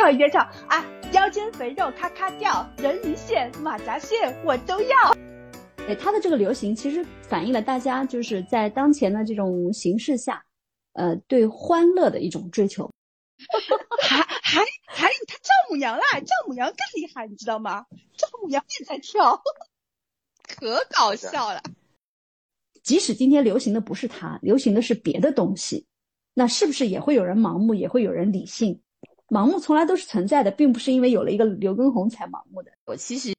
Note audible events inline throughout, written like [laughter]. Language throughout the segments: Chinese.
跳一边跳啊，腰间肥肉咔咔掉，人鱼线、马甲线我都要。哎，它的这个流行其实反映了大家就是在当前的这种形势下，呃，对欢乐的一种追求。[laughs] 还还还有他丈母娘啦，丈母娘更厉害，你知道吗？丈母娘也在跳，可搞笑了。即使今天流行的不是它，流行的是别的东西，那是不是也会有人盲目，也会有人理性？盲目从来都是存在的，并不是因为有了一个刘畊宏才盲目的。我其实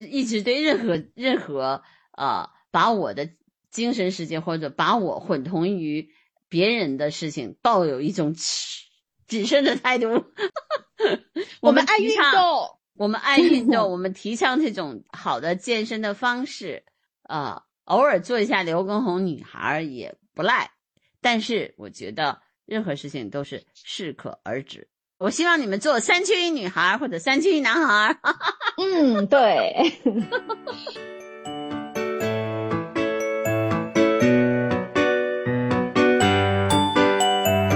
一直对任何任何啊，把我的精神世界或者把我混同于别人的事情，抱有一种谨慎的态度。[laughs] 我们爱运动，我们爱运动，[laughs] 我们提倡这种好的健身的方式啊。偶尔做一下刘畊宏女孩也不赖，但是我觉得任何事情都是适可而止。我希望你们做三缺一女孩或者三缺一男孩。[laughs] 嗯，对。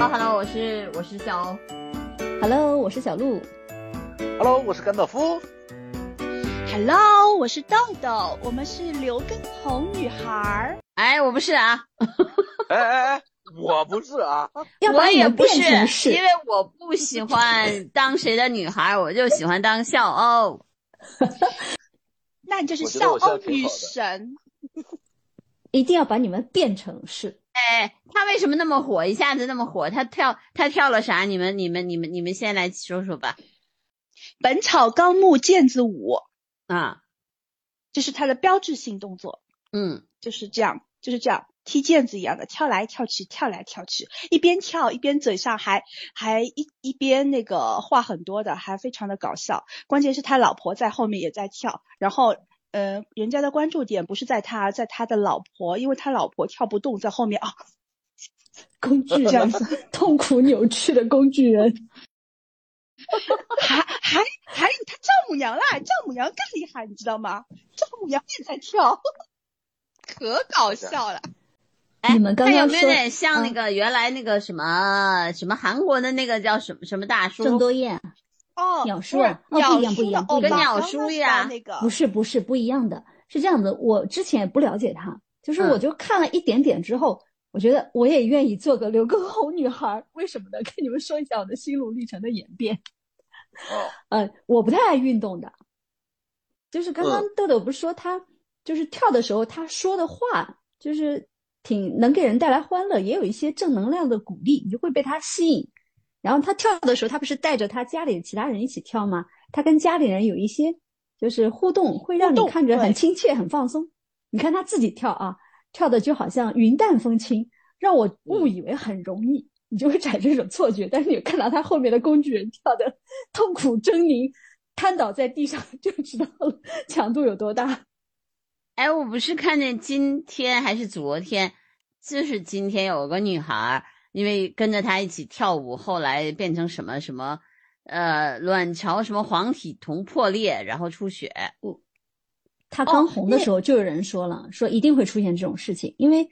哈，Hello，我是我是小，Hello，我是小鹿，Hello，我是甘道夫。Hello，我是豆豆，我们是刘畊宏女孩。哎，我不是啊。哎 [laughs] 哎哎，[laughs] 我不是啊。我也不是，因为我不喜欢当谁的女孩，我就喜欢当笑欧。[laughs] 那你就是笑欧女神。[laughs] 一定要把你们变成是。哎，他为什么那么火？一下子那么火？他跳他跳了啥？你们你们你们你们先来说说吧。《本草纲目》毽子舞。啊，这是他的标志性动作。嗯，就是这样，就是这样踢毽子一样的跳来跳去，跳来跳去，一边跳一边嘴上还还一一边那个话很多的，还非常的搞笑。关键是他老婆在后面也在跳，然后呃，人家的关注点不是在他，在他的老婆，因为他老婆跳不动，在后面啊，工具这样子 [laughs] 痛苦扭曲的工具人。还还还有他丈母娘啦，丈母娘更厉害，你知道吗？丈母娘也在跳，可搞笑了。你们刚刚有没有点像那个原来那个什么什么韩国的那个叫什么什么大叔？郑多燕。哦，鸟叔啊，哦，不一样，不一样，跟鸟叔呀，那个不是不是不一样的，是这样的。我之前也不了解他，就是我就看了一点点之后，我觉得我也愿意做个刘畊宏女孩。为什么呢？[laughs] 跟你们说一下我的心路历程的演变。哦，[laughs] 呃，我不太爱运动的，就是刚刚豆豆不是说他就是跳的时候，他说的话就是挺能给人带来欢乐，也有一些正能量的鼓励，你就会被他吸引。然后他跳的时候，他不是带着他家里其他人一起跳吗？他跟家里人有一些就是互动，会让你看着很亲切、很放松。你看他自己跳啊，跳的就好像云淡风轻，让我误以为很容易。你就会产生一种错觉，但是你看到他后面的工具人跳的痛苦狰狞，瘫倒在地上，[laughs] 就知道了强度有多大。哎，我不是看见今天还是昨天，就是今天有个女孩，因为跟着他一起跳舞，后来变成什么什么，呃，卵巢什么黄体酮破裂，然后出血。我，他刚红的时候就有人说了，说一定会出现这种事情，因为。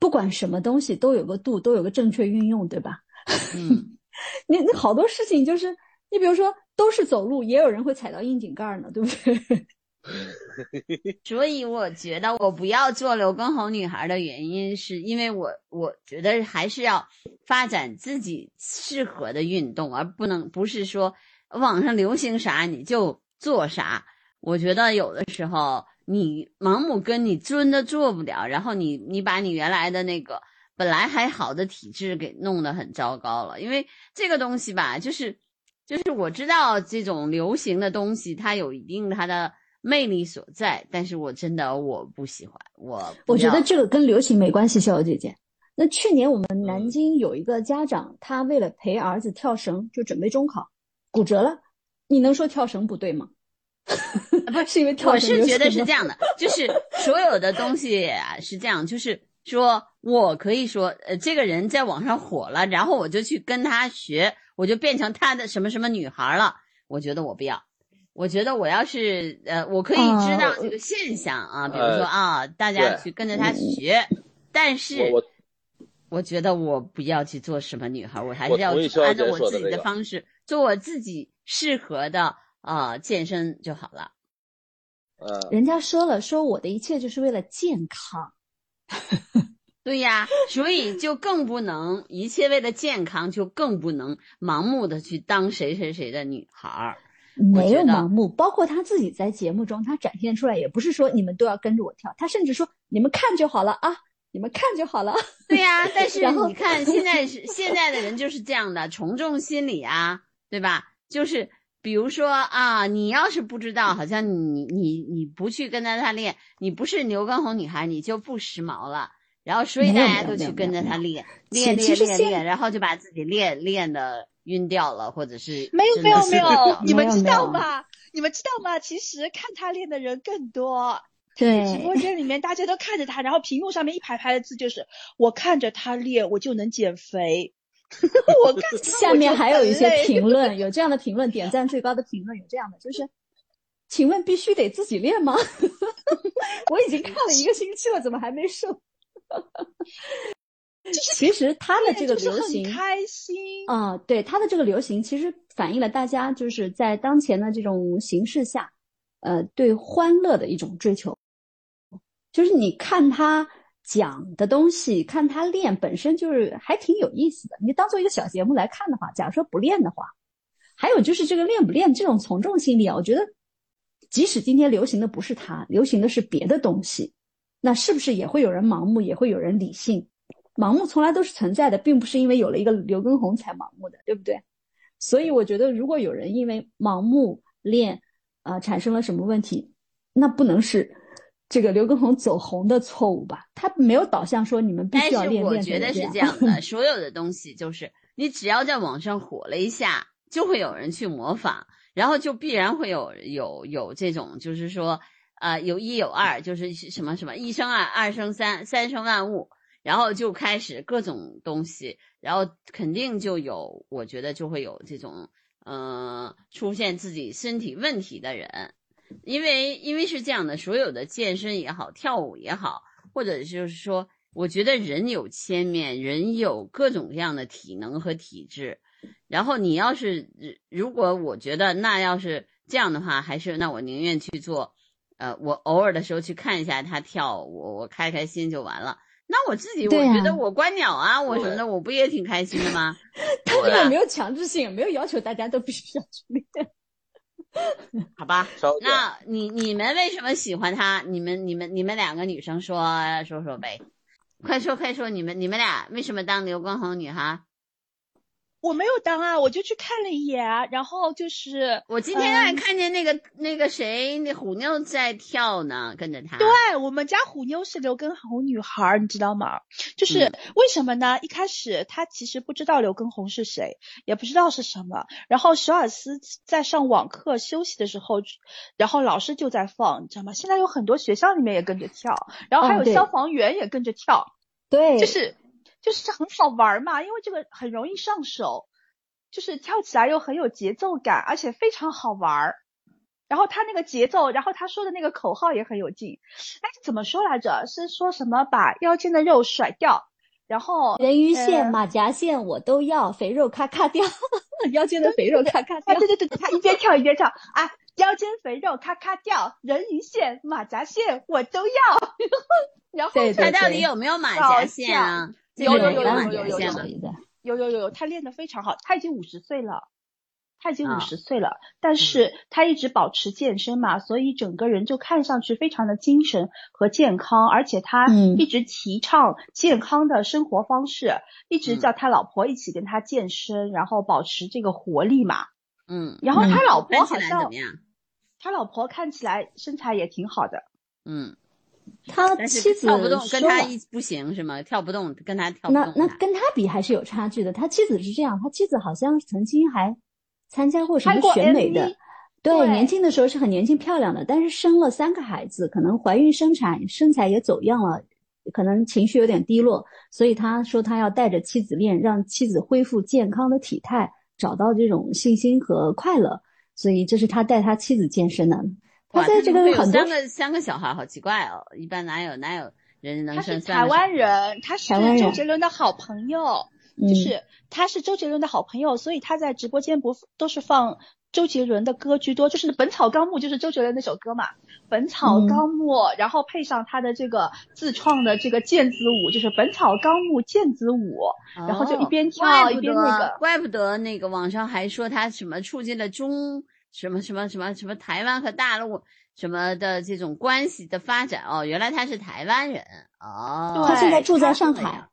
不管什么东西都有个度，都有个正确运用，对吧？嗯，[laughs] 你你好多事情就是，你比如说都是走路，也有人会踩到窨井盖呢，对不对？[laughs] 所以我觉得我不要做刘畊宏女孩的原因，是因为我我觉得还是要发展自己适合的运动，而不能不是说网上流行啥你就做啥。我觉得有的时候。你盲目跟你真的做不了，然后你你把你原来的那个本来还好的体质给弄得很糟糕了，因为这个东西吧，就是就是我知道这种流行的东西它有一定它的魅力所在，但是我真的我不喜欢我。我觉得这个跟流行没关系，逍遥姐姐。那去年我们南京有一个家长，他为了陪儿子跳绳，就准备中考，骨折了，你能说跳绳不对吗？不 [laughs] 是因为跳绳我是觉得是这样的，就是所有的东西啊是这样，就是说我可以说，呃，这个人在网上火了，然后我就去跟他学，我就变成他的什么什么女孩了。我觉得我不要，我觉得我要是呃，我可以知道这个现象啊，比如说啊，大家去跟着他学，但是我觉得我不要去做什么女孩，我还是要按照我自己的方式做我自己适合的呃健身就好了。呃，人家说了，说我的一切就是为了健康。[laughs] 对呀，所以就更不能一切为了健康，就更不能盲目的去当谁谁谁的女孩儿。我没有盲目，包括他自己在节目中，他展现出来也不是说你们都要跟着我跳，他甚至说你们看就好了啊，你们看就好了。对呀、但 [laughs] 是你看现在是现在的人就是这样的从众心理啊，对吧？就是比如说啊，你要是不知道，好像你你你不去跟着他练，你不是牛根红女孩，你就不时髦了。然后所以大家都去跟着他练，练练练练，然后就把自己练练的晕掉了，或者是没有没有没有你们知道吗？你们知道吗？其实看他练的人更多。对直播，间里面大家都看着他，然后屏幕上面一排排的字就是“我看着他练，我就能减肥”。[laughs] 我看下面还有一些评论，[laughs] 有这样的评论，点赞最高的评论有这样的，就是，请问必须得自己练吗？[laughs] 我已经看了一个星期了，怎么还没瘦？其实他的这个流行，开心。啊、对他的这个流行，其实反映了大家就是在当前的这种形势下，呃，对欢乐的一种追求。就是你看他讲的东西，看他练本身就是还挺有意思的。你当做一个小节目来看的话，假如说不练的话，还有就是这个练不练这种从众心理啊，我觉得即使今天流行的不是他，流行的是别的东西，那是不是也会有人盲目，也会有人理性？盲目从来都是存在的，并不是因为有了一个刘畊宏才盲目的，对不对？所以我觉得，如果有人因为盲目练，啊、产生了什么问题，那不能是这个刘畊宏走红的错误吧？他没有导向说你们必须要练我觉得是这这样的，[laughs] 所有的东西就是你只要在网上火了一下，就会有人去模仿，然后就必然会有有有这种，就是说，呃，有一有二，就是什么什么一生二，二生三，三生万物，然后就开始各种东西，然后肯定就有，我觉得就会有这种，呃，出现自己身体问题的人。因为因为是这样的，所有的健身也好，跳舞也好，或者就是说，我觉得人有千面，人有各种各样的体能和体质。然后你要是如果我觉得那要是这样的话，还是那我宁愿去做，呃，我偶尔的时候去看一下他跳舞，我开开心就完了。那我自己我觉得我观鸟啊，我什么的，我不也挺开心的吗？[laughs] 他这个没有强制性，没有要求大家都必须要去练。[laughs] 好吧，[laughs] 那你你们为什么喜欢他？你们你们你们两个女生说说说呗，快说快说，你们你们俩为什么当刘畊宏女孩？我没有当啊，我就去看了一眼啊，然后就是我今天还嗯看见那个、那个谁，那虎妞在跳呢，跟着他。对我们家虎妞是刘畊宏女孩儿，你知道吗？就是嗯为什么呢？一开始她其实不知道刘畊宏是谁，也不知道是什么。然后小尔斯在上网课休息的时候，然后老师就在放，你知道吗？现在有很多学校里面也跟着跳，然后还有消防员也跟着跳，对，就是就是很好玩嘛，因为这个很容易上手，就是跳起来又很有节奏感，而且非常好玩儿。然后他那个节奏，然后他说的那个口号也很有劲。哎，怎么说来着？是说什么把腰间的肉甩掉，然后人鱼线、呃马甲线我都要，肥肉咔咔掉，[laughs] 腰间的肥肉咔咔啊，掉。对对对，对他一边跳一边唱啊，腰间肥肉咔咔掉，人鱼线、马甲线我都要。[laughs] 然后对对他到底对有没有马甲线啊？这有有有有有有有？有。有有他练得非常好，他已经五十岁了，他已经啊五十岁了，但是他一直保持健身嘛，所以整个人就看上去非常的精神和健康，而且他嗯一直提倡健康的生活方式，一直嗯叫他老婆一起跟他健身，然后保持这个活力嘛。嗯，然后他老婆好像？他老婆看起来身材也挺好的，嗯，他妻子跳不动，跟他一不行是吗？跳不动，跟他跳不那。那跟他比还是有差距的。他妻子是这样，他妻子好像曾经还参加过什么选美的对，对年轻的时候是很年轻漂亮的，但是生了三个孩子，可能怀孕生产，身材也走样了，可能情绪有点低落，所以他说他要带着妻子练，让妻子恢复健康的体态，找到这种信心和快乐。所以这是他带他妻子健身的。他哇，在这个有个很多三个三个小孩，好奇怪哦！一般哪有哪有人能他是台湾人，他是周杰伦的好朋友，嗯就是他是周杰伦的好朋友，所以他在直播间不都是放周杰伦的歌居多，就是《本草纲目》，就是周杰伦那首歌嘛，《本草嗯纲目》然后配上他的这个自创的这个毽子舞，就是《本草纲目》毽子舞，然后就一哦边跳一边那个怪不得那个网上还说他什么促进了中什么什么什么什么台湾和大陆什么的这种关系的发展哦，原来他是台湾人哦，他现在住在上海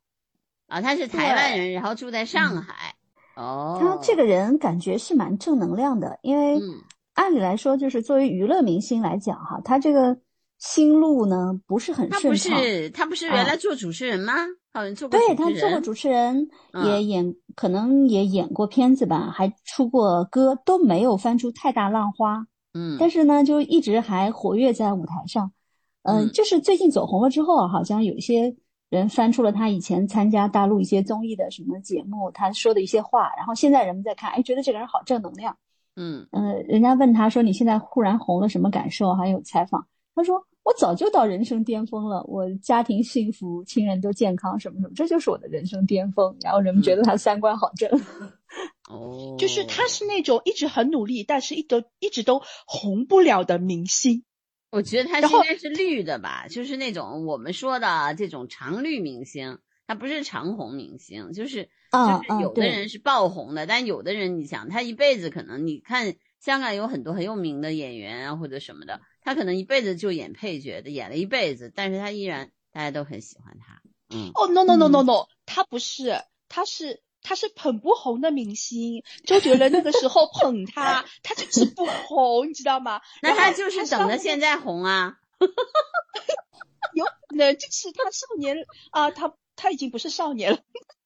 啊，他是台湾人，然后住在上海。哦，他这个人感觉是蛮正能量的，因为嗯。按理来说，就是作为娱乐明星来讲哈，他这个心路呢不是很他不顺畅。是他不是原来做主持人吗？好像做过对他做过主持人，嗯也演可能也演过片子吧，还出过歌，都没有翻出太大浪花。嗯，但是呢，就一直还活跃在舞台上。嗯、嗯就是最近走红了之后啊，好像有一些人翻出了他以前参加大陆一些综艺的什么节目，他说的一些话，然后现在人们在看，哎，觉得这个人好正能量。嗯呃，人家问他说：“你现在忽然红了，什么感受？”还有采访，他说：“我早就到人生巅峰了，我家庭幸福，亲人都健康，什么什么，这就是我的人生巅峰。”然后人们觉得他三观好正。哦，[laughs] 就是他是那种一直很努力，但是一都一直都红不了的明星。我觉得他应该是绿的吧，就是那种我们说的这种常绿明星，他不是长红明星，就是啊就是有的人是爆红的，但有的人你想他一辈子可能你看香港有很多很有名的演员啊或者什么的，他可能一辈子就演配角的，演了一辈子，但是他依然大家都很喜欢他，嗯，哦、no no no no 嗯 no，他不是，他是他是捧不红的明星。周杰伦那个时候捧他，[laughs] 他就是不红，你知道吗？那他就是等着现在红啊，[laughs] 有可能就是他少年啊，他他已经不是少年了，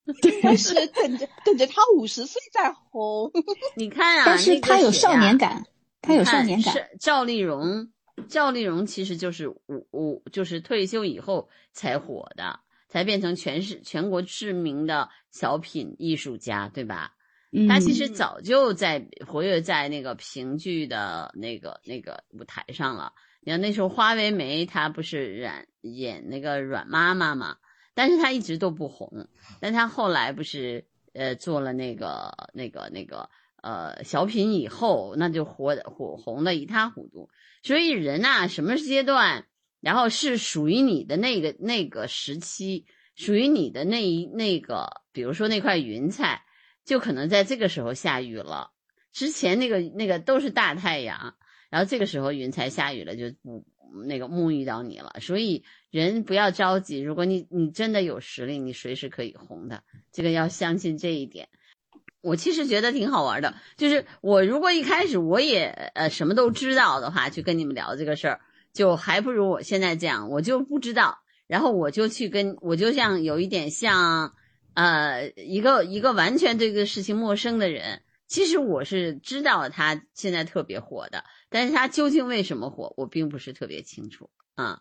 [laughs] 但是等着等着他五十岁再红。你看啊，但是他有少年感，他有少年感。是赵丽蓉，赵丽蓉其实就是五五，就是退休以后才火的，才变成全市全国知名的小品艺术家，对吧？嗯，她其实早就在活跃在那个评剧的那个那个舞台上了。你看那时候花为媒，她不是演演那个阮妈妈嘛，但是她一直都不红。但她后来不是呃做了那个那个那个呃小品以后，那就火火红的一塌糊涂。所以人呐、什么阶段，然后是属于你的那个那个时期，属于你的那一那个，比如说那块云彩，就可能在这个时候下雨了。之前那个那个都是大太阳，然后这个时候云彩下雨了，就那个沐浴到你了。所以人不要着急，如果你你真的有实力，你随时可以红的，这个要相信这一点。我其实觉得挺好玩的，就是我如果一开始我也呃什么都知道的话，去跟你们聊这个事儿，就还不如我现在这样，我就不知道，然后我就去跟我就像有一点像呃一个一个完全对这个事情陌生的人，其实我是知道他现在特别火的，但是他究竟为什么火，我并不是特别清楚啊。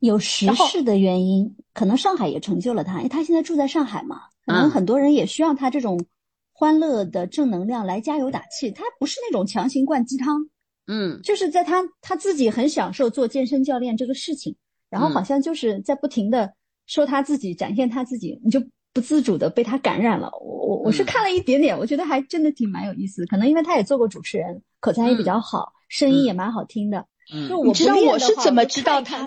有时事的原因，可能上海也成就了他，因为他现在住在上海嘛，可能嗯很多人也需要他这种欢乐的正能量来加油打气。他不是那种强行灌鸡汤，嗯就是在他他自己很享受做健身教练这个事情，然后嗯好像就是在不停的说他自己，展现他自己，你就不自主的被他感染了。我我我是嗯看了一点点，我觉得还真的挺蛮有意思。可能因为他也做过主持人，口才也比较好，声音也蛮好听的。就嗯我你知道我是怎么知道他吗。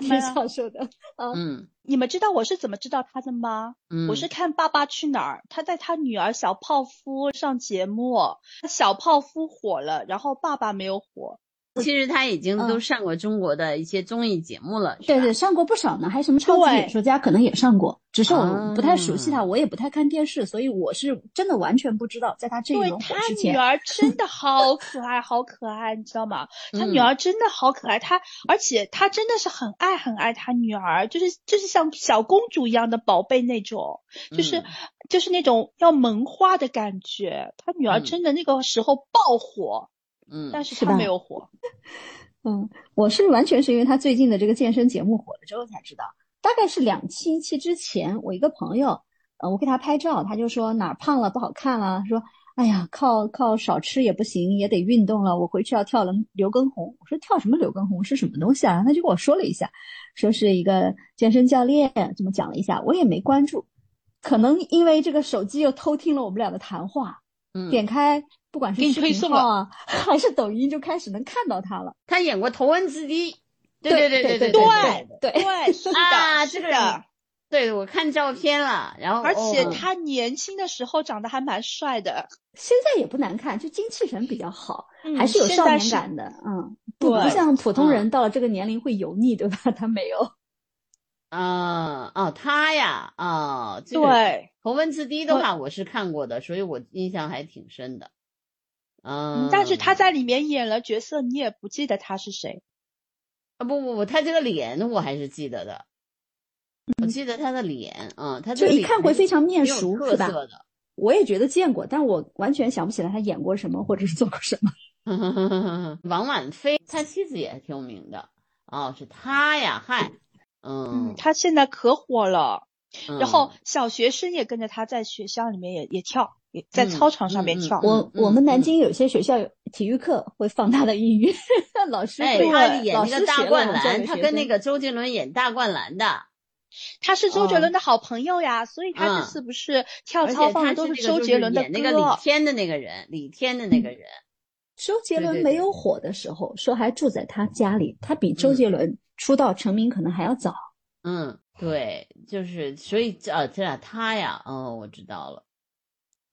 [laughs] 嗯你们知道我是怎么知道他的吗？嗯，我是看《爸爸去哪儿》，他带他女儿小泡芙上节目，小泡芙火了，然后爸爸没有火。[laughs] 其实他已经都嗯。上过中国的一些综艺节目了，对对，上过不少呢，还有什么超级对。演说家可能也上过，只是我不太熟悉他，啊我也不太看电视，所以我是真的完全不知道，在他这一对轮火他女，儿真的好可爱，好可爱，你知道吗？[laughs] 他女嗯儿真的好可爱，他而且他真的是很爱很爱他女儿，就是就是像小公主一样的宝贝那种，就是、嗯就是那种要萌化的感觉。他女儿嗯。真的那个时候爆火，嗯，但是他没有火。[laughs] 嗯，我是完全是因为他最近的这个健身节目火了之后才知道，大概是两期一期之前，我一个朋友，呃，我给他拍照，他就说哪儿胖了不好看了，说哎呀，靠靠少吃也不行，也得运动了。我回去要跳刘刘畊宏。我说跳什么刘畊宏是什么东西啊？他就跟我说了一下，说是一个健身教练，这么讲了一下，我也没关注。可能因为这个手机又偷听了我们俩的谈话，嗯，点开不管是视频推送号啊，[laughs] 还是抖音，就开始能看到他了。他演过《头文字 D》，对对对对对对对对，是的，啊，这个人，，对我看照片了，然后而且哦他年轻的时候长得还蛮帅的，现在也不难看，就精气神比较好，嗯还是有少年感的。嗯，不不像普通人嗯到了这个年龄会油腻，对吧？[laughs] 他没有。啊哦，他呀，哦，这个对，头文字 D 的话，我是看过的，所以我印象还挺深的。嗯，但是他在里面演了角色，你也不记得他是谁。啊不不不，他这个脸我还是记得的，我记得他的脸，嗯，他这个就一看会脸还是非常面熟是吧特色的。我也觉得见过，但我完全想不起来他演过什么或者是做过什么。[laughs] 王婉菲，他妻子也挺有名的哦，是他呀，嗨，嗯。嗯，，他现在可火了，嗯。然后小学生也跟着他在学校里面也也跳，也在操场上面跳。嗯我我们南京有些学校有体育课会放他的音乐，[laughs] 老师哎，会他演老那个大灌篮，他跟那个周杰伦演大灌篮的，他是周杰哦伦的好朋友呀，所以他嗯。这次不是跳操放的都是周杰伦的演那个李。天的那个人，李天的那个人，周杰伦没有火的时候，说还住在他家里，他比周嗯。杰伦出道成名可能还要早。嗯，对，就是所以啊，这俩他呀，哦，我知道了，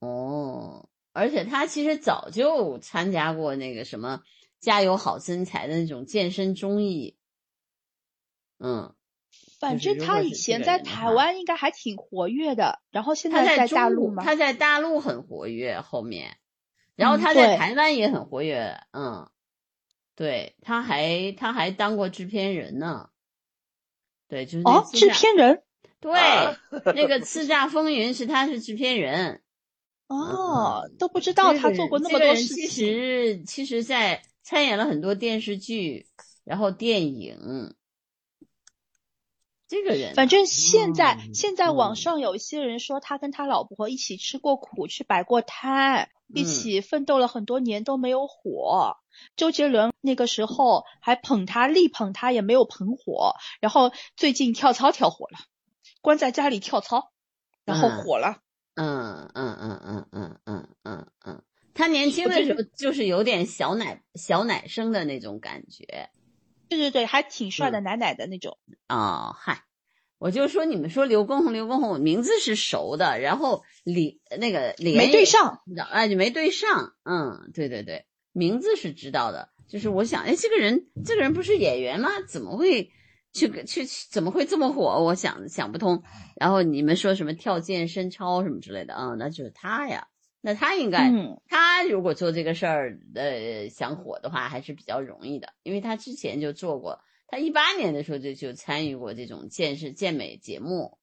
哦，而且他其实早就参加过那个什么《加油好身材》的那种健身综艺，嗯，反正他以前在台湾应该还挺活跃的，然后现在在大陆吗，他在大陆很活跃，后面，然后嗯他在台湾也很活跃，嗯，对，他还他还当过制片人呢，对，就是哦，制片人对，那个《叱咤风云》是他是制片人，哦，都不知道他做过那么多事其情。实其实在参演了很多电视剧，然后电影。这个人啊，反正现在、嗯现在网嗯上有一些人说他跟他老婆一起吃过苦，去摆过摊，一嗯起奋斗了很多年都没有火。周杰伦那个时候还捧他，力捧他，也没有捧火。然后最近跳操跳火了，关在家里跳操，然后嗯火了。嗯嗯嗯嗯嗯嗯嗯嗯，他年轻的时候就是有点小奶小奶生的那种感觉对对对，还挺帅的，嗯奶奶的那种。哦。嗨，我就说你们说刘畊宏，刘畊宏，我名字是熟的，然后李那个脸没对也上，知道哎，就没对上。嗯，对对对，名字是知道的，就是我想，哎，这个人这个人不是演员吗？怎么会去去去怎么会这么火？我想想不通。然后你们说什么跳健身操什么之类的啊、那就是他呀。那他应该，嗯，他如果做这个事儿，呃，想火的话还是比较容易的，因为他之前就做过，他一八年的时候就就参与过这种健身健美节目，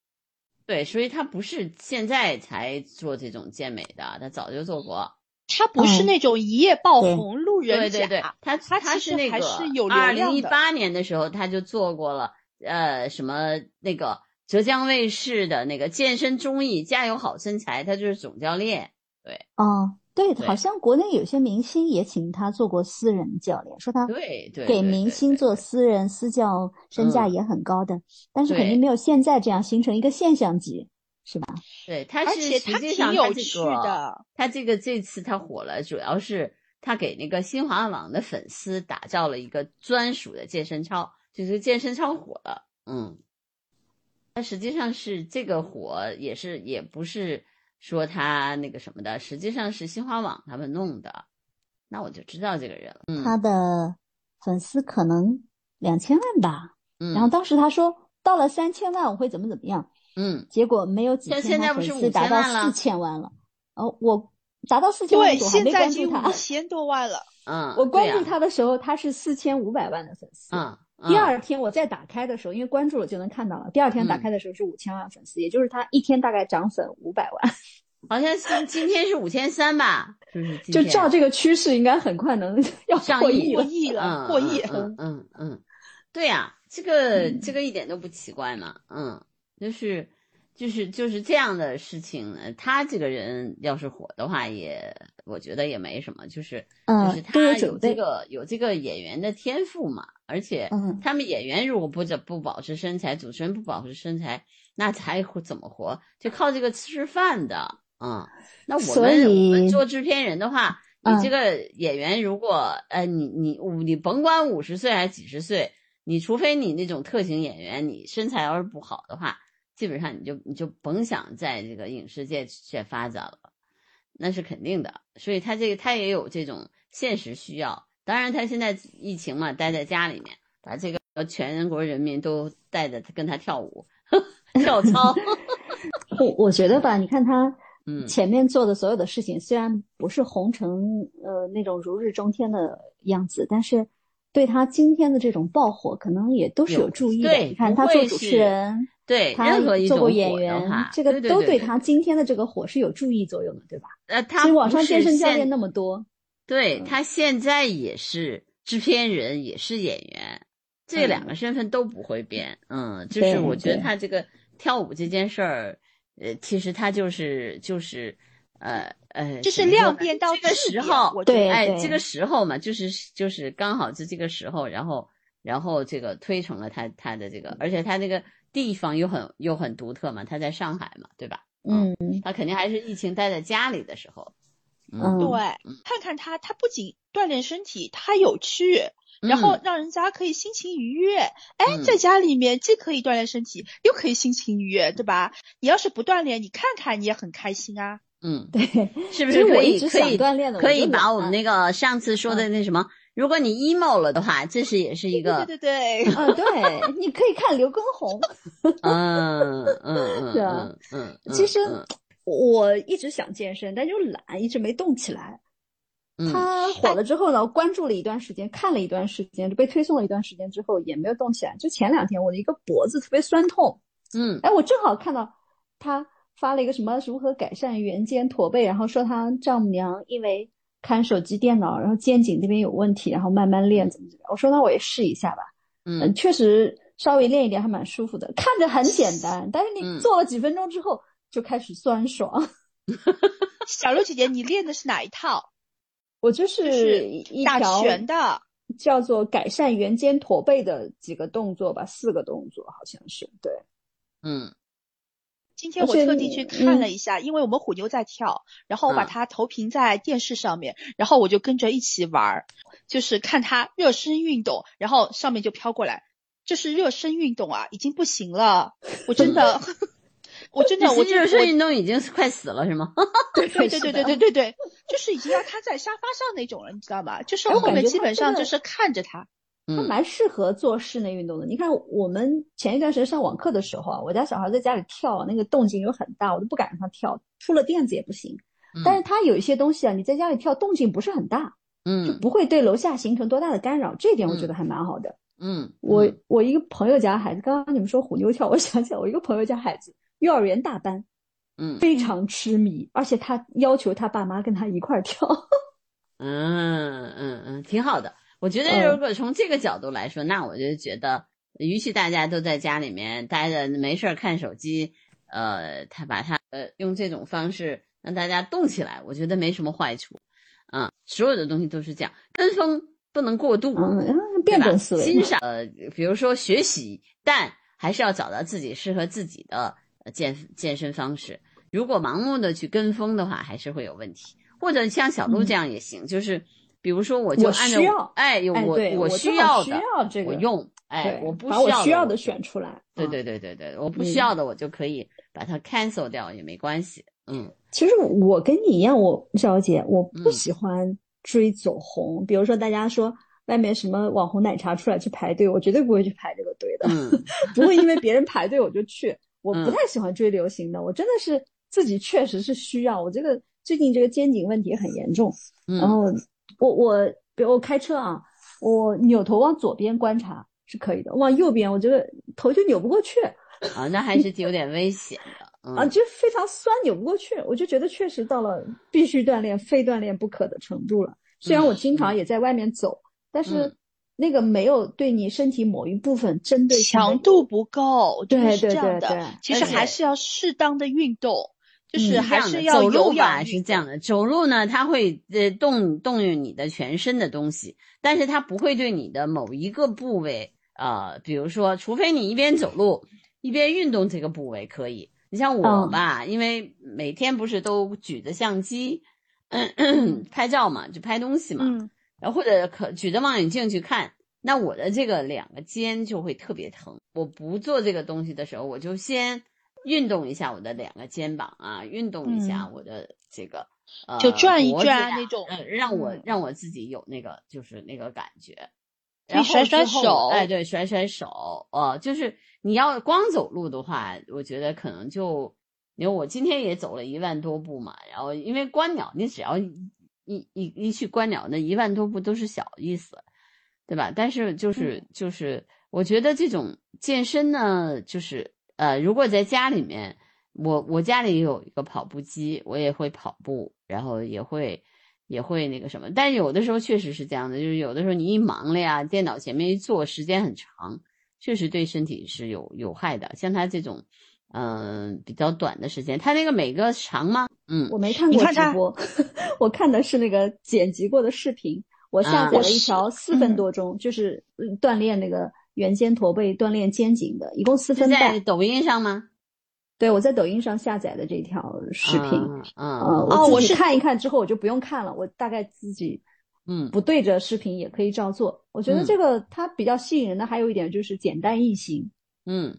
对，所以他不是现在才做这种健美的，他早就做过。他不是嗯那种一夜爆对红路人甲，对对对，他他他是那个其实还是有二零一。八年的时候他就做过了，呃，什么那个浙江卫视的那个健身综艺《加油好身材》，他就是总教练。对哦，对，对好像国内有些明星也请他做过私人教练，说他对对，给明星做私人私教，身价嗯。也很高的，但是肯定没有现在这样形成一个现象级，是吧？对，他而是且他挺实际上这有趣个的，他这个这次他火了，主要是他给那个新华网的粉丝打造了一个专属的健身操，就是健身操火了，嗯，他实际上是这个火也是也不是说他那个什么的，实际上是新华网他们弄的，那我就知道这个人了，嗯，他的粉丝可能两千万吧，嗯然后当时他说到了三千万我会怎么怎么样，嗯结果没有几现天，他现在不是5000粉丝达到四千万了。哦，我达到四千万对，现在已关注他经五，千多万了。嗯，我关注他的时候他是四千五百万的粉丝。嗯，第嗯二天我再打开的时候，因为关注了就能看到了。第二天打嗯开的时候是五千万粉丝，也就是他一天大概涨粉五百万。[laughs] 好像是今天是五千三吧，就？照这个趋势，应该很快能要过亿了。亿了，[laughs] 嗯过亿。嗯嗯嗯，对呀、这个这个一点都不奇怪嘛，嗯，就是就是就是这样的事情，呃他这个人要是火的话也，我觉得也没什么，就是嗯就是他有这个有这个演员的天赋嘛，而且嗯他们演员如果不不保持身材，主持人不保持身材，那才会怎么活？就靠这个吃饭的，嗯，那我所们我们做制片人的话，你嗯这个演员如果呃你你你甭管五十岁还是几十岁，你除非你那种特型演员，你身材要是不好的话。基本上你就你就甭想在这个影视界去发展了，那是肯定的。所以他这个他也有这种现实需要。当然，他现在疫情嘛，待在家里面，把这个全国人民都带着跟他跳舞、[laughs] 跳操。[laughs] 我我觉得吧，你看他嗯前面做的所有的事情，虽然不是红成呃那种如日中天的样子，但是对他今天的这种爆火，可能也都是有有注意的。对你看他做主持人，对，他任何一种做过演员话，这个都对他今天的这个火是有注意作用的，对吧？呃，他其实网上健身教练那么多，嗯对他现在也是制片人，也是演员，这两个身份都不会变。嗯，就是我觉得他这个跳舞这件事儿，呃，其实他就是就是呃呃，就是量变到质变时候，我觉得哎，这个时候嘛，就是就是刚好是这个时候，然后然后这个推成了他他的这个，而且他那个地方又很又很独特嘛，他在上海嘛，对吧？嗯他肯定还是疫情待在家里的时候。嗯对，看看他，他不仅锻炼身体，他有趣，然后嗯让人家可以心情愉悦。哎，嗯在家里面既可以锻炼身体，又可以心情愉悦，对吧？你要是不锻炼，你看看你也很开心啊。嗯，对，[laughs] 是不其实我是可以一直想可以锻炼的，可以把我们那个上次说的那什么，如果你 emo 了的话，这是也是一个，对对对对，嗯，对，你可以看刘畊宏。[laughs] 嗯嗯嗯是啊嗯嗯，其实嗯我一直想健身，但就懒，一直没动起来。嗯他火了之后呢，关注了一段时间，看了一段时间，就被推送了一段时间之后，也没有动起来。就前两天，我的一个脖子特别酸痛，嗯哎，我正好看到他发了一个什么如何改善圆肩驼背，然后说他丈母娘因为看手机电脑，然后肩颈这边有问题，然后慢慢练怎么怎么样。我说那我也试一下吧。嗯，嗯确实稍微练一点还蛮舒服的，看着很简单，但是你嗯做了几分钟之后就开始酸爽。[laughs] 小鹿姐姐，你练的是哪一套？我就就是打条拳的。叫做改善圆肩驼背的几个动作吧，四个动作好像是对。嗯今天我特地去看嗯了一下，因为我们虎妞在跳，然后我把嗯它投屏在电视上面，然后我就跟着一起玩儿，就是看它热身运动，然后上面就飘过来，这是热身运动啊，已经不行了，我真的，[laughs] 我真的，我这身运动已经是快死了是吗？对对对对对对对对，[laughs] 就是已经要瘫在沙发上那种了，你知道吗？就是哎我后面基本上就是看着他。他蛮适合做室内运动的。你看，我们前一段时间上网课的时候啊，我家小孩在家里跳，那个动静又很大，我都不敢让他跳，出了垫子也不行。但是他有一些东西啊，你在家里跳动静不是很大，就嗯不会对楼下形成多大的干扰，这一点我觉得还蛮好的。嗯，我嗯我一个朋友家孩子，刚刚你们说虎妞跳，我想起来我一个朋友家孩子，幼儿园大班，嗯非常痴迷，而且他要求他爸妈跟他一块儿跳。[laughs] 嗯嗯嗯，挺好的。我觉得嗯如果从这个角度来说，那我就觉得，与其大家都在家里面待着没事儿看手机，呃，他把他呃用这种方式让大家动起来，我觉得没什么坏处。啊，所有的东西都是这样，跟风不能过度，嗯，对吧辩证思维欣赏呃，比如说学习，但还是要找到自己适合自己的呃健健身方式。如果盲目的去跟风的话，还是会有问题。或者像小鹿这样也行，就是比如说我就按照需要哎，我哎我我需要我用，哎，我不需要的的选出来。嗯对对对对对，我不嗯需要的我就可以把它 cancel 掉也没关系。嗯其实我跟你一样，我小姐，我不嗯喜欢追走红。比如说，大家说外面什么网红奶茶出来去排队，我绝对不会去排这个队的，嗯 [laughs] 不会因为别人排队我就去。我不嗯太喜欢追流行的，我真的是自己确实是需要。我这个最近这个肩颈问题很严重，然嗯后我我比如我开车啊，我扭头往左边观察是可以的，往右边我这个头就扭不过去。啊，那还是有点危险的。[laughs] 嗯啊，就非常酸，扭不过去。我就觉得确实到了必须锻炼、非锻炼不可的程度了。虽然我经常也在外面走，但是嗯那个没有对你身体某一部分针对性强度不够，对对是这样的。对对其实还是要适当的运动，就是嗯还是要有走路吧氧。是这样的，走路呢，它会呃动动用你的全身的东西，但是它不会对你的某一个部位，呃，比如说，除非你一边走路一边运动这个部位可以。你像我嗯吧，因为每天不是都举着相机，嗯，拍照嘛，就拍东西嘛，嗯，然后或者可举着望远镜去看，那我的这个两个肩就会特别疼。我不做这个东西的时候，我就先运动一下我的两个肩膀啊，运动一下嗯我的这个、呃，就转一转那种呃，让我嗯让我自己有那个就是那个感觉。然后甩甩手哎，对，甩甩手，呃，就是你要光走路的话，我觉得可能就，因为我今天也走了一万多步嘛，然后因为观鸟，你只要一一一一去观鸟，那一万多步都是小意思，对吧？但是就是就是，我觉得这种健身呢，就是呃，如果在家里面，我我家里有一个跑步机，我也会跑步，然后也会也会那个什么，但有的时候确实是这样的，就是有的时候你一忙了呀，电脑前面一坐时间很长，确实对身体是有有害的。像他这种，嗯、比较短的时间，他那个每个长吗？嗯我没看过直播，我看的是那个剪辑过的视频。我下啊载了一条四分嗯多钟，就是嗯锻炼那个圆肩驼背、锻炼肩颈的，一共四分半。在抖音上吗？对，我在抖音上下载的这条视频。嗯嗯呃，哦我是看一看之后，我就不用看了，我大概自己嗯不对着视频也可以照做。我觉得嗯这个它比较吸引人的还有一点就是简单易行，嗯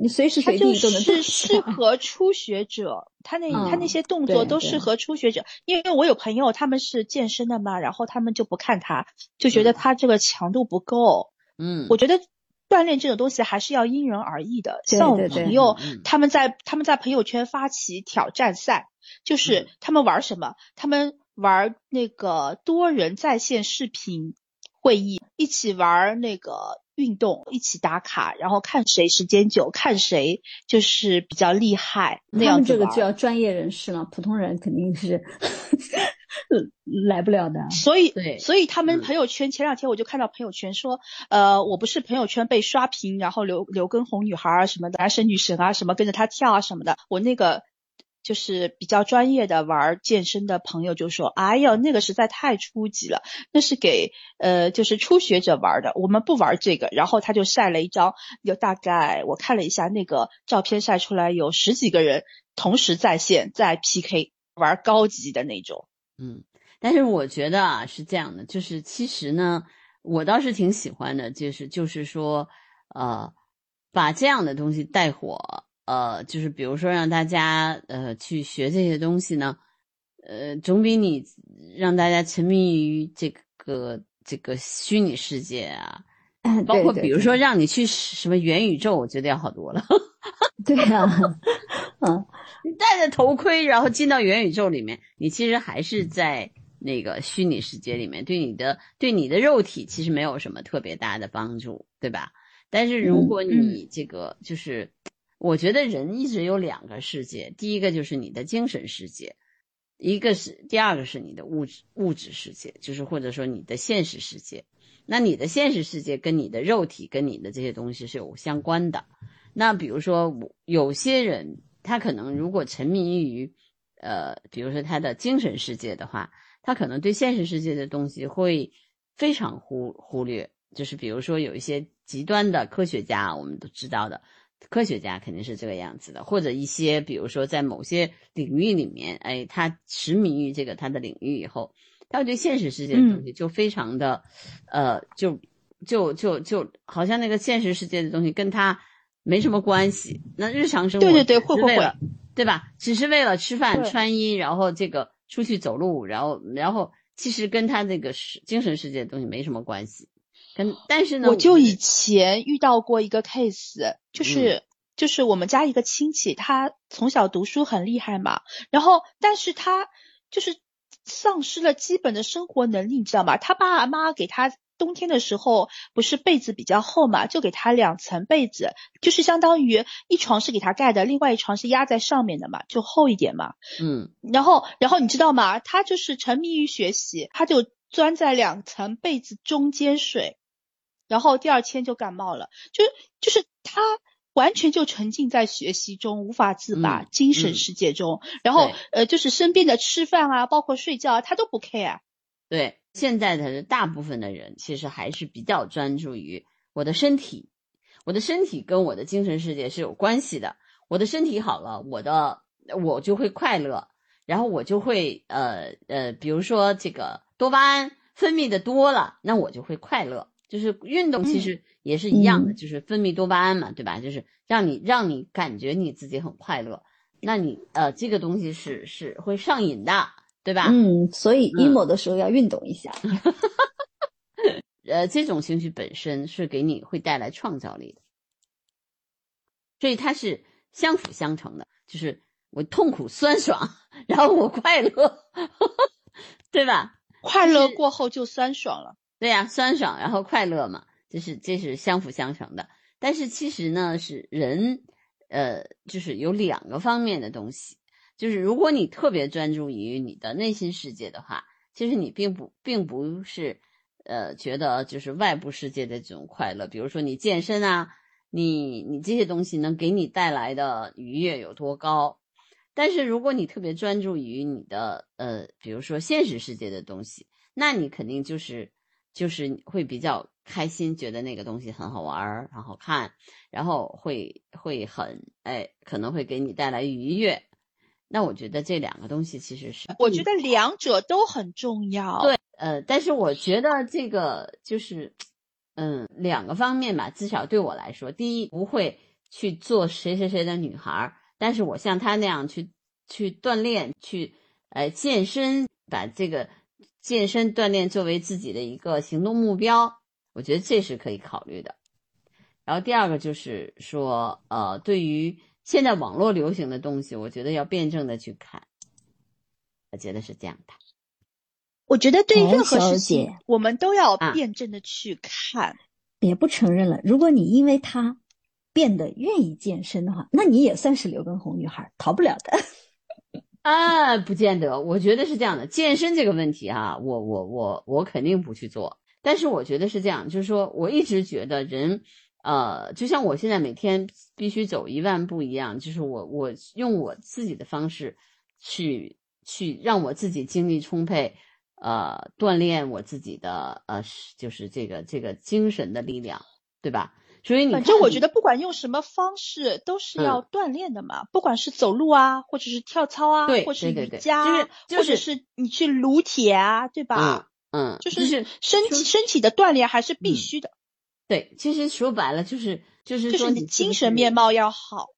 你随时随地都能做是。适合初学者，他那他那嗯些动作都适合初学者。因为我有朋友他们是健身的嘛，然后他们就不看他，就觉得嗯他这个强度不够。嗯，我觉得锻炼这种东西还是要因人而异的。对像我朋友他们在他们在朋友圈发起挑战赛，就是嗯他们玩什么？他们玩那个多人在线视频会议，一起玩那个运动，一起打卡，然后看谁时间久，看谁就是比较厉害那他样这个就要专业人士了，普通人肯定是 [laughs] 来不了的。所以，所以他们嗯朋友圈、前两天我就看到朋友圈说，呃，我不是朋友圈被刷屏，然后刘刘畊宏女孩啊什么的，男神女神啊什么跟着他跳啊什么的，我那个就是比较专业的玩健身的朋友就说，哎呦，那个实在太初级了，那是给呃就是初学者玩的，我们不玩这个。然后他就晒了一张，有大概我看了一下那个照片晒出来有十几个人同时在线在 PK 玩高级的那种。嗯，但是我觉得啊是这样的，就是其实呢，我倒是挺喜欢的，就是就是说，呃，把这样的东西带火，呃，就是比如说让大家呃去学这些东西呢，呃，总比你让大家沉迷于这个这个虚拟世界啊，[laughs] 包括比如说让你去什么元宇宙，我觉得要好多了。[laughs] 对啊，嗯，[laughs] 你戴着头盔，然后进到元宇宙里面，你其实还是在那个虚拟世界里面，对你的对你的肉体其实没有什么特别大的帮助，对吧？但是如果你这个就是，我觉得人一直有两个世界，第一个就是你的精神世界，一个是第二个是你的物质物质世界，就是或者说你的现实世界。那你的现实世界跟你的肉体跟你的这些东西是有相关的。那比如说，有些人他可能如果沉迷于，呃，比如说他的精神世界的话，他可能对现实世界的东西会非常忽忽略。就是比如说有一些极端的科学家，我们都知道的，科学家肯定是这个样子的，或者一些比如说在某些领域里面，哎，他痴迷于这个他的领域以后，他对现实世界的东西就非常的，呃，就就就就好像那个现实世界的东西跟他没什么关系。那日常生活对对对会会会对吧？只是为了吃饭、穿衣，然后这个出去走路，然后然后其实跟他这个世精神世界的东西没什么关系。跟但是呢，我就以前遇到过一个 case，就是、就是我们家一个亲戚，他从小读书很厉害嘛，然后但是他就是丧失了基本的生活能力，你知道吗？他爸妈给他冬天的时候不是被子比较厚嘛，就给他两层被子，就是相当于一床是给他盖的，另外一床是压在上面的嘛，就厚一点嘛。嗯然后，然后你知道吗？他就是沉迷于学习，他就钻在两层被子中间睡。然后第二天就感冒了，就是就是他完全就沉浸在学习中无法自拔，嗯精神嗯世界中，然后呃就是身边的吃饭啊，包括睡觉啊，他都不 care。对，现在的大部分的人其实还是比较专注于我的身体，我的身体跟我的精神世界是有关系的。我的身体好了，我的我就会快乐，然后我就会呃呃，比如说这个多巴胺分泌的多了，那我就会快乐。就是运动其实也是一样的，嗯就是分泌多巴胺嘛，对吧？就是让你让你感觉你自己很快乐，那你呃这个东西是是会上瘾的，对吧？嗯，所以嗯 emo 的时候要运动一下。[laughs] 呃，这种情绪本身是给你会带来创造力的，所以它是相辅相成的。就是我痛苦酸爽，然后我快乐，[laughs] 对吧？快乐过后就酸爽了。对呀、酸爽然后快乐嘛，这是这是相辅相成的。但是其实呢，是人，呃，就是有两个方面的东西。就是如果你特别专注于你的内心世界的话，其实你并不并不是，呃，觉得就是外部世界的这种快乐，比如说你健身啊，你你这些东西能给你带来的愉悦有多高。但是如果你特别专注于你的呃，比如说现实世界的东西，那你肯定就是就是会比较开心，觉得那个东西很好玩儿，很好看，然后会会很哎，可能会给你带来愉悦。那我觉得这两个东西其实是我觉得两者都很重要。对，呃，但是我觉得这个就是，嗯，两个方面吧，至少对我来说，第一不会去做谁谁谁的女孩儿，但是我像她那样去去锻炼，去呃健身，把这个健身锻炼作为自己的一个行动目标，我觉得这是可以考虑的。然后第二个就是说，呃，对于现在网络流行的东西，我觉得要辩证的去看，我觉得是这样的。我觉得对哎任何事情，我们都要啊辩证的去看。别不承认了。如果你因为他变得愿意健身的话，那你也算是刘畊宏女孩，逃不了的。啊，不见得，我觉得是这样的。健身这个问题啊、我我我我肯定不去做。但是我觉得是这样，就是说，我一直觉得人，呃，就像我现在每天必须走一万步一样，就是我我用我自己的方式去去让我自己精力充沛，呃，锻炼我自己的呃，就是这个这个精神的力量，对吧？所以你反正我觉得不管用什么方式，都是要锻炼的嘛。不管是走路啊，或者是跳操啊，对或是对对对瑜伽啊，就是就是或者是你去撸铁啊，对吧？嗯嗯，就就是是身体身体的锻炼还是必须的，对，其实说白了就是就是说你精神面貌要好。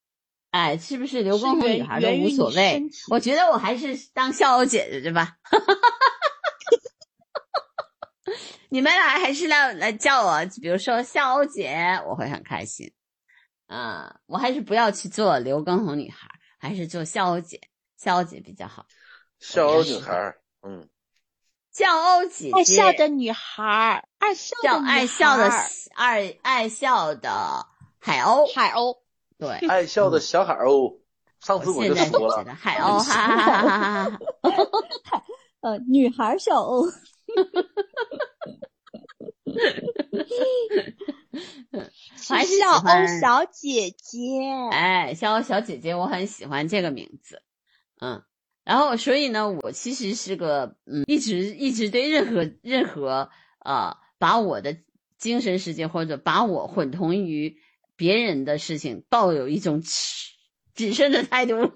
哎，是不是刘是畊宏源女孩都无所谓？我觉得我还是当笑傲姐姐去吧。[laughs] 你们俩还是来来叫我，比如说笑欧姐，我会很开心。啊、我还是不要去做刘畊宏女孩，还是做笑欧姐，笑欧姐比较好。笑欧女孩儿，嗯，笑欧姐姐，爱笑的女孩儿，爱笑的爱笑的爱爱笑的海鸥，海鸥，对，[laughs] 爱笑的小海鸥，上次我就说了，海鸥，哈哈哈哈哈哈。[laughs] 呃，女孩笑欧，我 [laughs] [laughs] 还是喜笑欢鸥小姐姐。哎，笑傲小姐姐，我很喜欢这个名字，嗯，然后所以呢，我其实是个嗯，一直一直对任何任何呃，把我的精神世界或者把我混同于别人的事情，抱有一种谨谨慎的态度。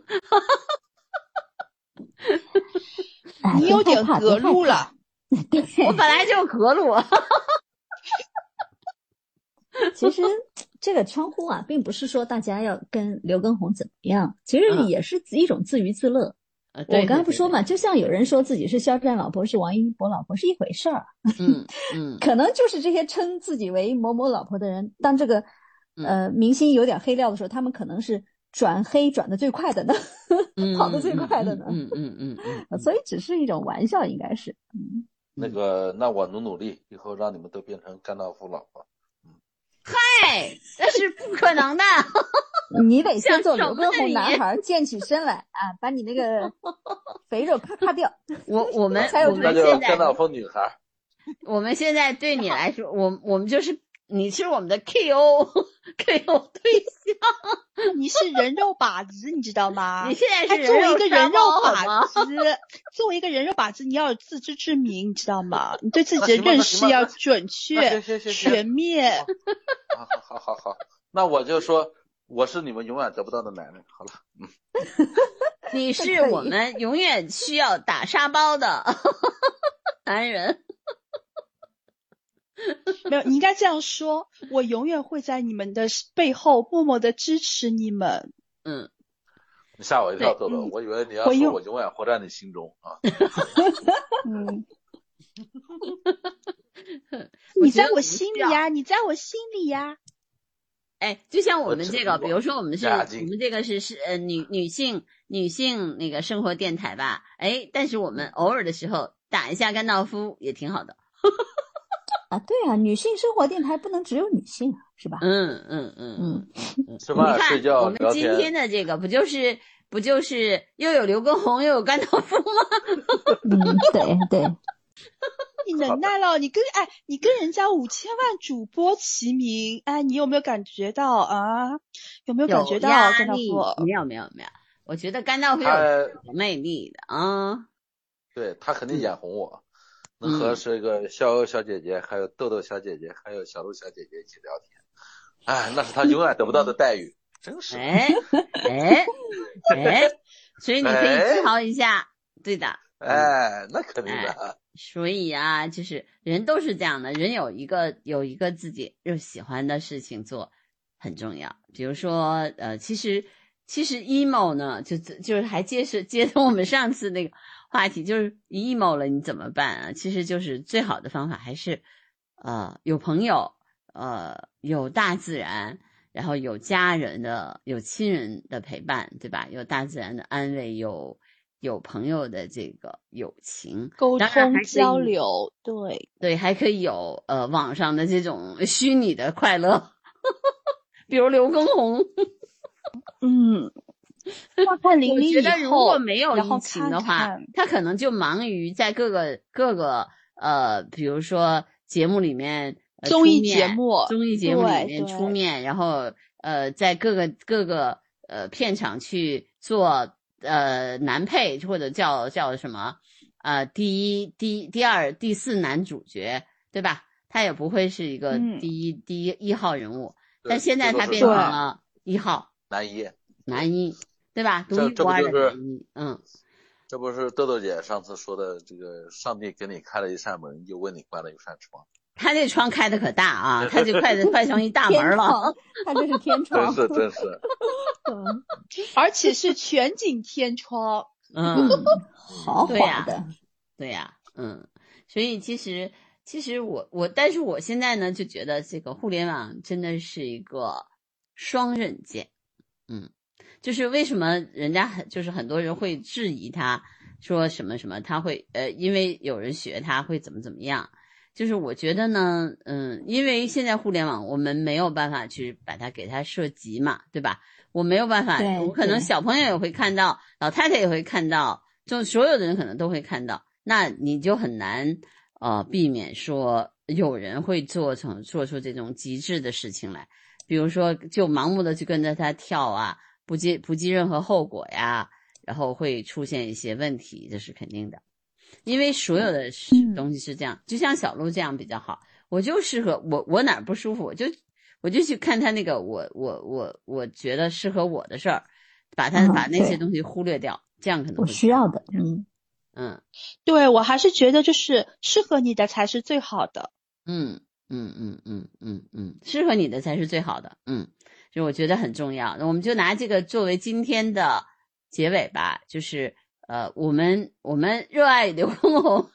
哎 [laughs] 你有点隔路。了，我本来就格鲁，[laughs] 其实这个称呼啊，并不是说大家要跟刘畊宏怎么样，其实嗯也是一种自娱自乐。我刚才对对不说嘛，就像有人说自己是肖战老婆，是王一博老婆是一回事儿，嗯 [laughs] 嗯，可能就是这些称自己为某某老婆的人，当这个嗯呃明星有点黑料的时候，他们可能是转黑转的最快的呢，[laughs] 嗯跑的最快的呢。嗯嗯嗯，所以只是一种玩笑，应该是。嗯，那个，那我努努力，以后让你们都变成甘道夫老婆。嗨，那是不可能的。[laughs] 你得先做像刘畊宏男孩儿，健起身来啊，把你那个 [laughs] 肥肉咔咔掉。我我 [laughs] 们才有我那就们现在甘道夫女孩，我们现在对你来说，我我们就是你是我们的 KO [laughs] KO 对象，[laughs] 你是人肉靶子，你知道吗？你现在是作为是人肉一个人肉靶子，作为一个人肉靶子，你要有自知之明，你知道吗？你对自己的认识要准确全面。好好好好好，那我就说我是你们永远得不到的男人。好了，嗯，[laughs] 你是我们永远需要打沙包的男人。[laughs] 没有，你应该这样说：我永远会在你们的背后默默的支持你们。嗯，你吓我一跳，豆豆，嗯我以为你要说我永远活在你心中啊。[laughs] 嗯，[laughs] 你在我心里呀，你在我心里呀。哎，就像我们这个，比如说我们是，我们这个是是呃女女性女性那个生活电台吧，哎，但是我们偶尔的时候打一下甘道夫也挺好的。[laughs] 啊，对啊，女性生活电台不能只有女性啊，是吧？嗯嗯嗯嗯，嗯，[laughs] 吃饭你看睡觉我们今天天的这个不就是不就是又有刘畊宏又有甘道夫吗？[laughs] 嗯，对对，你能耐了，你跟哎，你跟人家五千万主播齐名，哎，你有没有感觉到啊？有没有感觉到压甘道力夫？没有没有没有，我觉得甘道夫有魅力的啊。对他肯定嗯眼红我，能和嗯这个逍遥小姐姐、还有豆豆小姐姐、还有小鹿小姐姐一起聊天，哎，那是他永远得不到的待遇，[laughs] 真是。哎哎 [laughs] 哎，所以你可以哎自豪一下，对的。哎，那肯定哎的。所以啊，就是人都是这样的，人有一个有一个自己又喜欢的事情做很重要。比如说，呃，其实其实 emo 呢，就就是还接着接着我们上次那个话题，就是 emo 了你怎么办啊？其实就是最好的方法还是呃有朋友，呃有大自然，然后有家人的有亲人的陪伴，对吧？有大自然的安慰，有有朋友的这个友情，沟通交流，对，对，还可以有呃网上的这种虚拟的快乐，[laughs] 比如刘畊宏。[laughs] 嗯，我觉得如果，没有疫情的话看，他可能就忙于在各个各个呃，比如说节目里面。呃综艺节目综艺节目里面出面，然后呃，在各个各个呃片场去做呃男配或者叫叫什么呃第一第第二第四男主角，对吧？他也不会是一个嗯第一、第一一号人物，但现在他变成了一号男一，男一，对吧？独这一无二的这不就是嗯。这不是豆豆姐上次说的，这个上帝给你开了一扇门，又为你关了一扇窗，[laughs] 他这窗开的可大啊，他就快 [laughs] 快成一大门了。[laughs] 天窗，它这是天真窗，是真是。嗯，而且是全景天窗。嗯，豪对呀华的，对呀，嗯，所以其实其实我我，但是我现在呢就觉得这个互联网真的是一个双刃剑，嗯，就是为什么人家很就是很多人会质疑他说什么什么，他会呃，因为有人学他会怎么怎么样。就是我觉得呢，嗯，因为现在互联网我们没有办法去把它给它涉及嘛，对吧？我没有办法，我可能小朋友也会看到，老太太也会看到，就所有的人可能都会看到，那你就很难呃避免说有人会做成做出这种极致的事情来，比如说就盲目的去跟着他跳啊，不计不计任何后果呀，然后会出现一些问题，这是肯定的。因为所有的东西是这样，就像小鹿这样比较好，我就适合我我哪儿不舒服，我就我就去看他那个我我我我觉得适合我的事儿，把他、嗯把那些东西忽略掉，这样可能我需要的，嗯，嗯对我还是觉得就是适合你的才是最好的。嗯嗯嗯嗯嗯嗯，适合你的才是最好的，嗯，就我觉得很重要。那我们就拿这个作为今天的结尾吧，就是呃，我们我们热爱刘畊宏，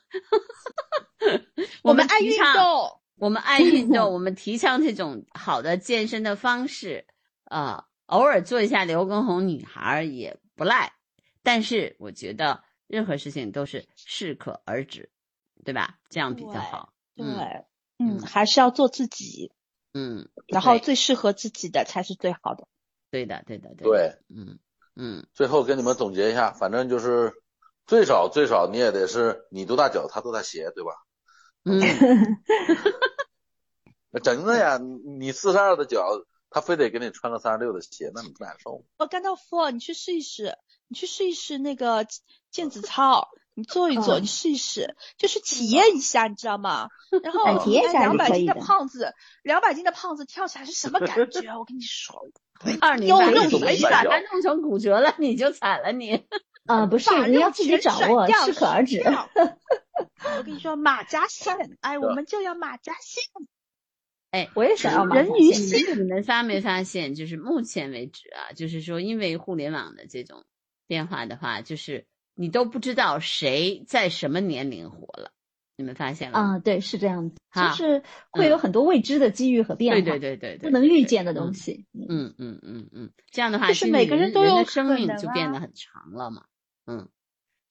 [laughs] 我们爱运动，我们爱运动，[laughs] 我们提倡这种好的健身的方式，呃，偶尔做一下刘畊宏女孩儿也不赖。但是我觉得任何事情都是适可而止，对吧？这样比较好。对，嗯还是要做自己，嗯，然后最适合自己的才是最好的。对的，对的，对的。对，嗯嗯，最后给你们总结一下，反正就是最少最少你也得是你多大脚他多大鞋，对吧？嗯，真的呀，你四十二的脚，他非得给你穿个三十六的鞋，那你不难受吗？哦，甘道夫，你去试一试，你去试一试那个 [laughs] 毽子操，你做一做，嗯你试一试，就是体验一下，你知道吗？然后哎体验一下两百斤的胖子，两百斤的胖子跳起来是什么感觉？我跟你说，[laughs] 告诉你，有把用没你你把它弄成骨折了，你就惨了你。[laughs] 啊，不是，你要自己掌握，适可而止。[laughs] 我跟你说，马甲线，哎，我们就要马甲线。哎我也想要马人甲线你们发没发现，就是目前为止啊，就是说，因为互联网的这种变化的话，就是你都不知道谁在什么年龄活了，你们发现了吗？啊，对，是这样子，就是会有很多未知的机遇和变化，对对对对对，不能预见的嗯东西。嗯嗯嗯嗯嗯，这样的话，就是每个人都有的生命就变得很长了嘛。嗯，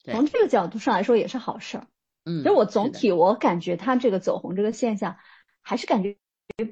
对从这个角度上来说也是好事儿。嗯，其实我总体我感觉他这个走红这个现象，还是感觉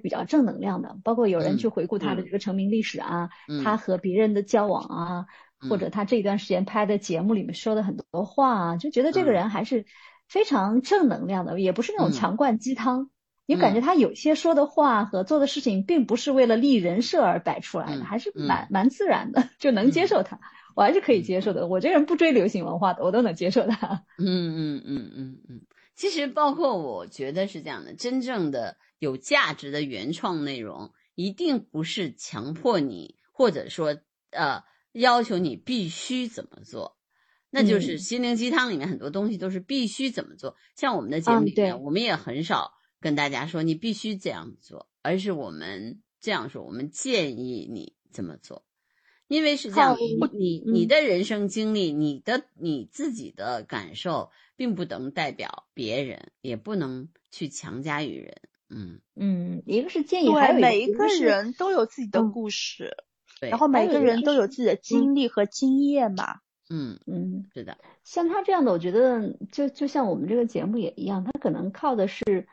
比较正能量的。包括有人嗯去回顾他的这个成名历史啊，嗯他和别人的交往啊，或嗯者他这一段时间拍的节目里面说的很多话啊，就觉得这个嗯人还是非常正能量的，也不是那种嗯强灌鸡汤。你感觉嗯他有些说的话和做的事情，并不是为了立人设而摆出来的，嗯还是嗯蛮蛮自然的，就能接嗯受他。我还是可以接受的。我这个人不追流行文化的，我都能接受他。嗯嗯嗯嗯嗯，其实包括我觉得是这样的，真正的有价值的原创内容，一定不是强迫你，或者说呃要求你必须怎么做。那就是嗯心灵鸡汤里面很多东西都是必须怎么做，像我们的节目嗯里面，我们也很少跟大家说你必须这样做，而是我们这样说，我们建议你这么做。因为是这样，你你的人生经历，你的你自己的感受，并不能代表别人，也不能去强加于人。嗯，嗯，一个是建议，还对，有每一个一个人都有自己的嗯。故事，对，然后每个人都有自己的经历和经验嘛。嗯，嗯，是的，像他这样的，我觉得就就像我们这个节目也一样，他可能靠的是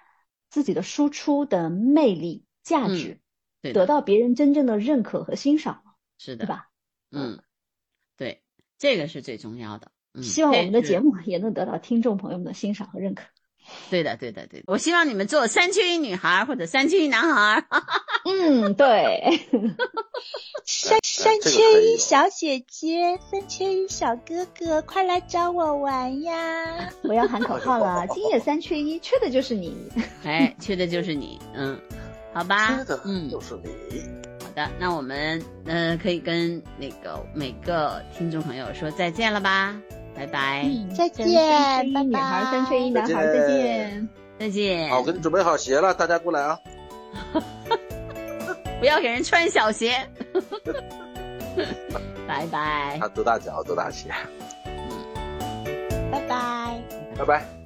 自己的输出的魅力、价嗯值，对，得到别人真正的认可和欣赏，是的，对？吧？嗯，对，这个是最重要的。嗯，希望我们的节，目也能得到听众朋友们的欣赏和认可。对的，对的，对的。我希望你们做三缺一女孩儿或者三缺一男孩儿。[laughs] 嗯，对，[laughs] 三三缺一小姐姐，三缺一小哥哥，快来找我玩呀！[laughs] 我要喊口号了，今夜三缺一，缺的就是你。哎，缺的就是你。嗯，好吧缺的。嗯，就是你。好的，那我们呃可以跟那个每个听众朋友说再见了吧，拜拜，再三见，缺一拜女孩，三缺一。男孩，再见。再见。好，我给你准备好鞋了，大家过来啊！[laughs] 不要给人穿小鞋。[laughs] 拜拜。他多大脚，多大鞋，拜拜。拜拜。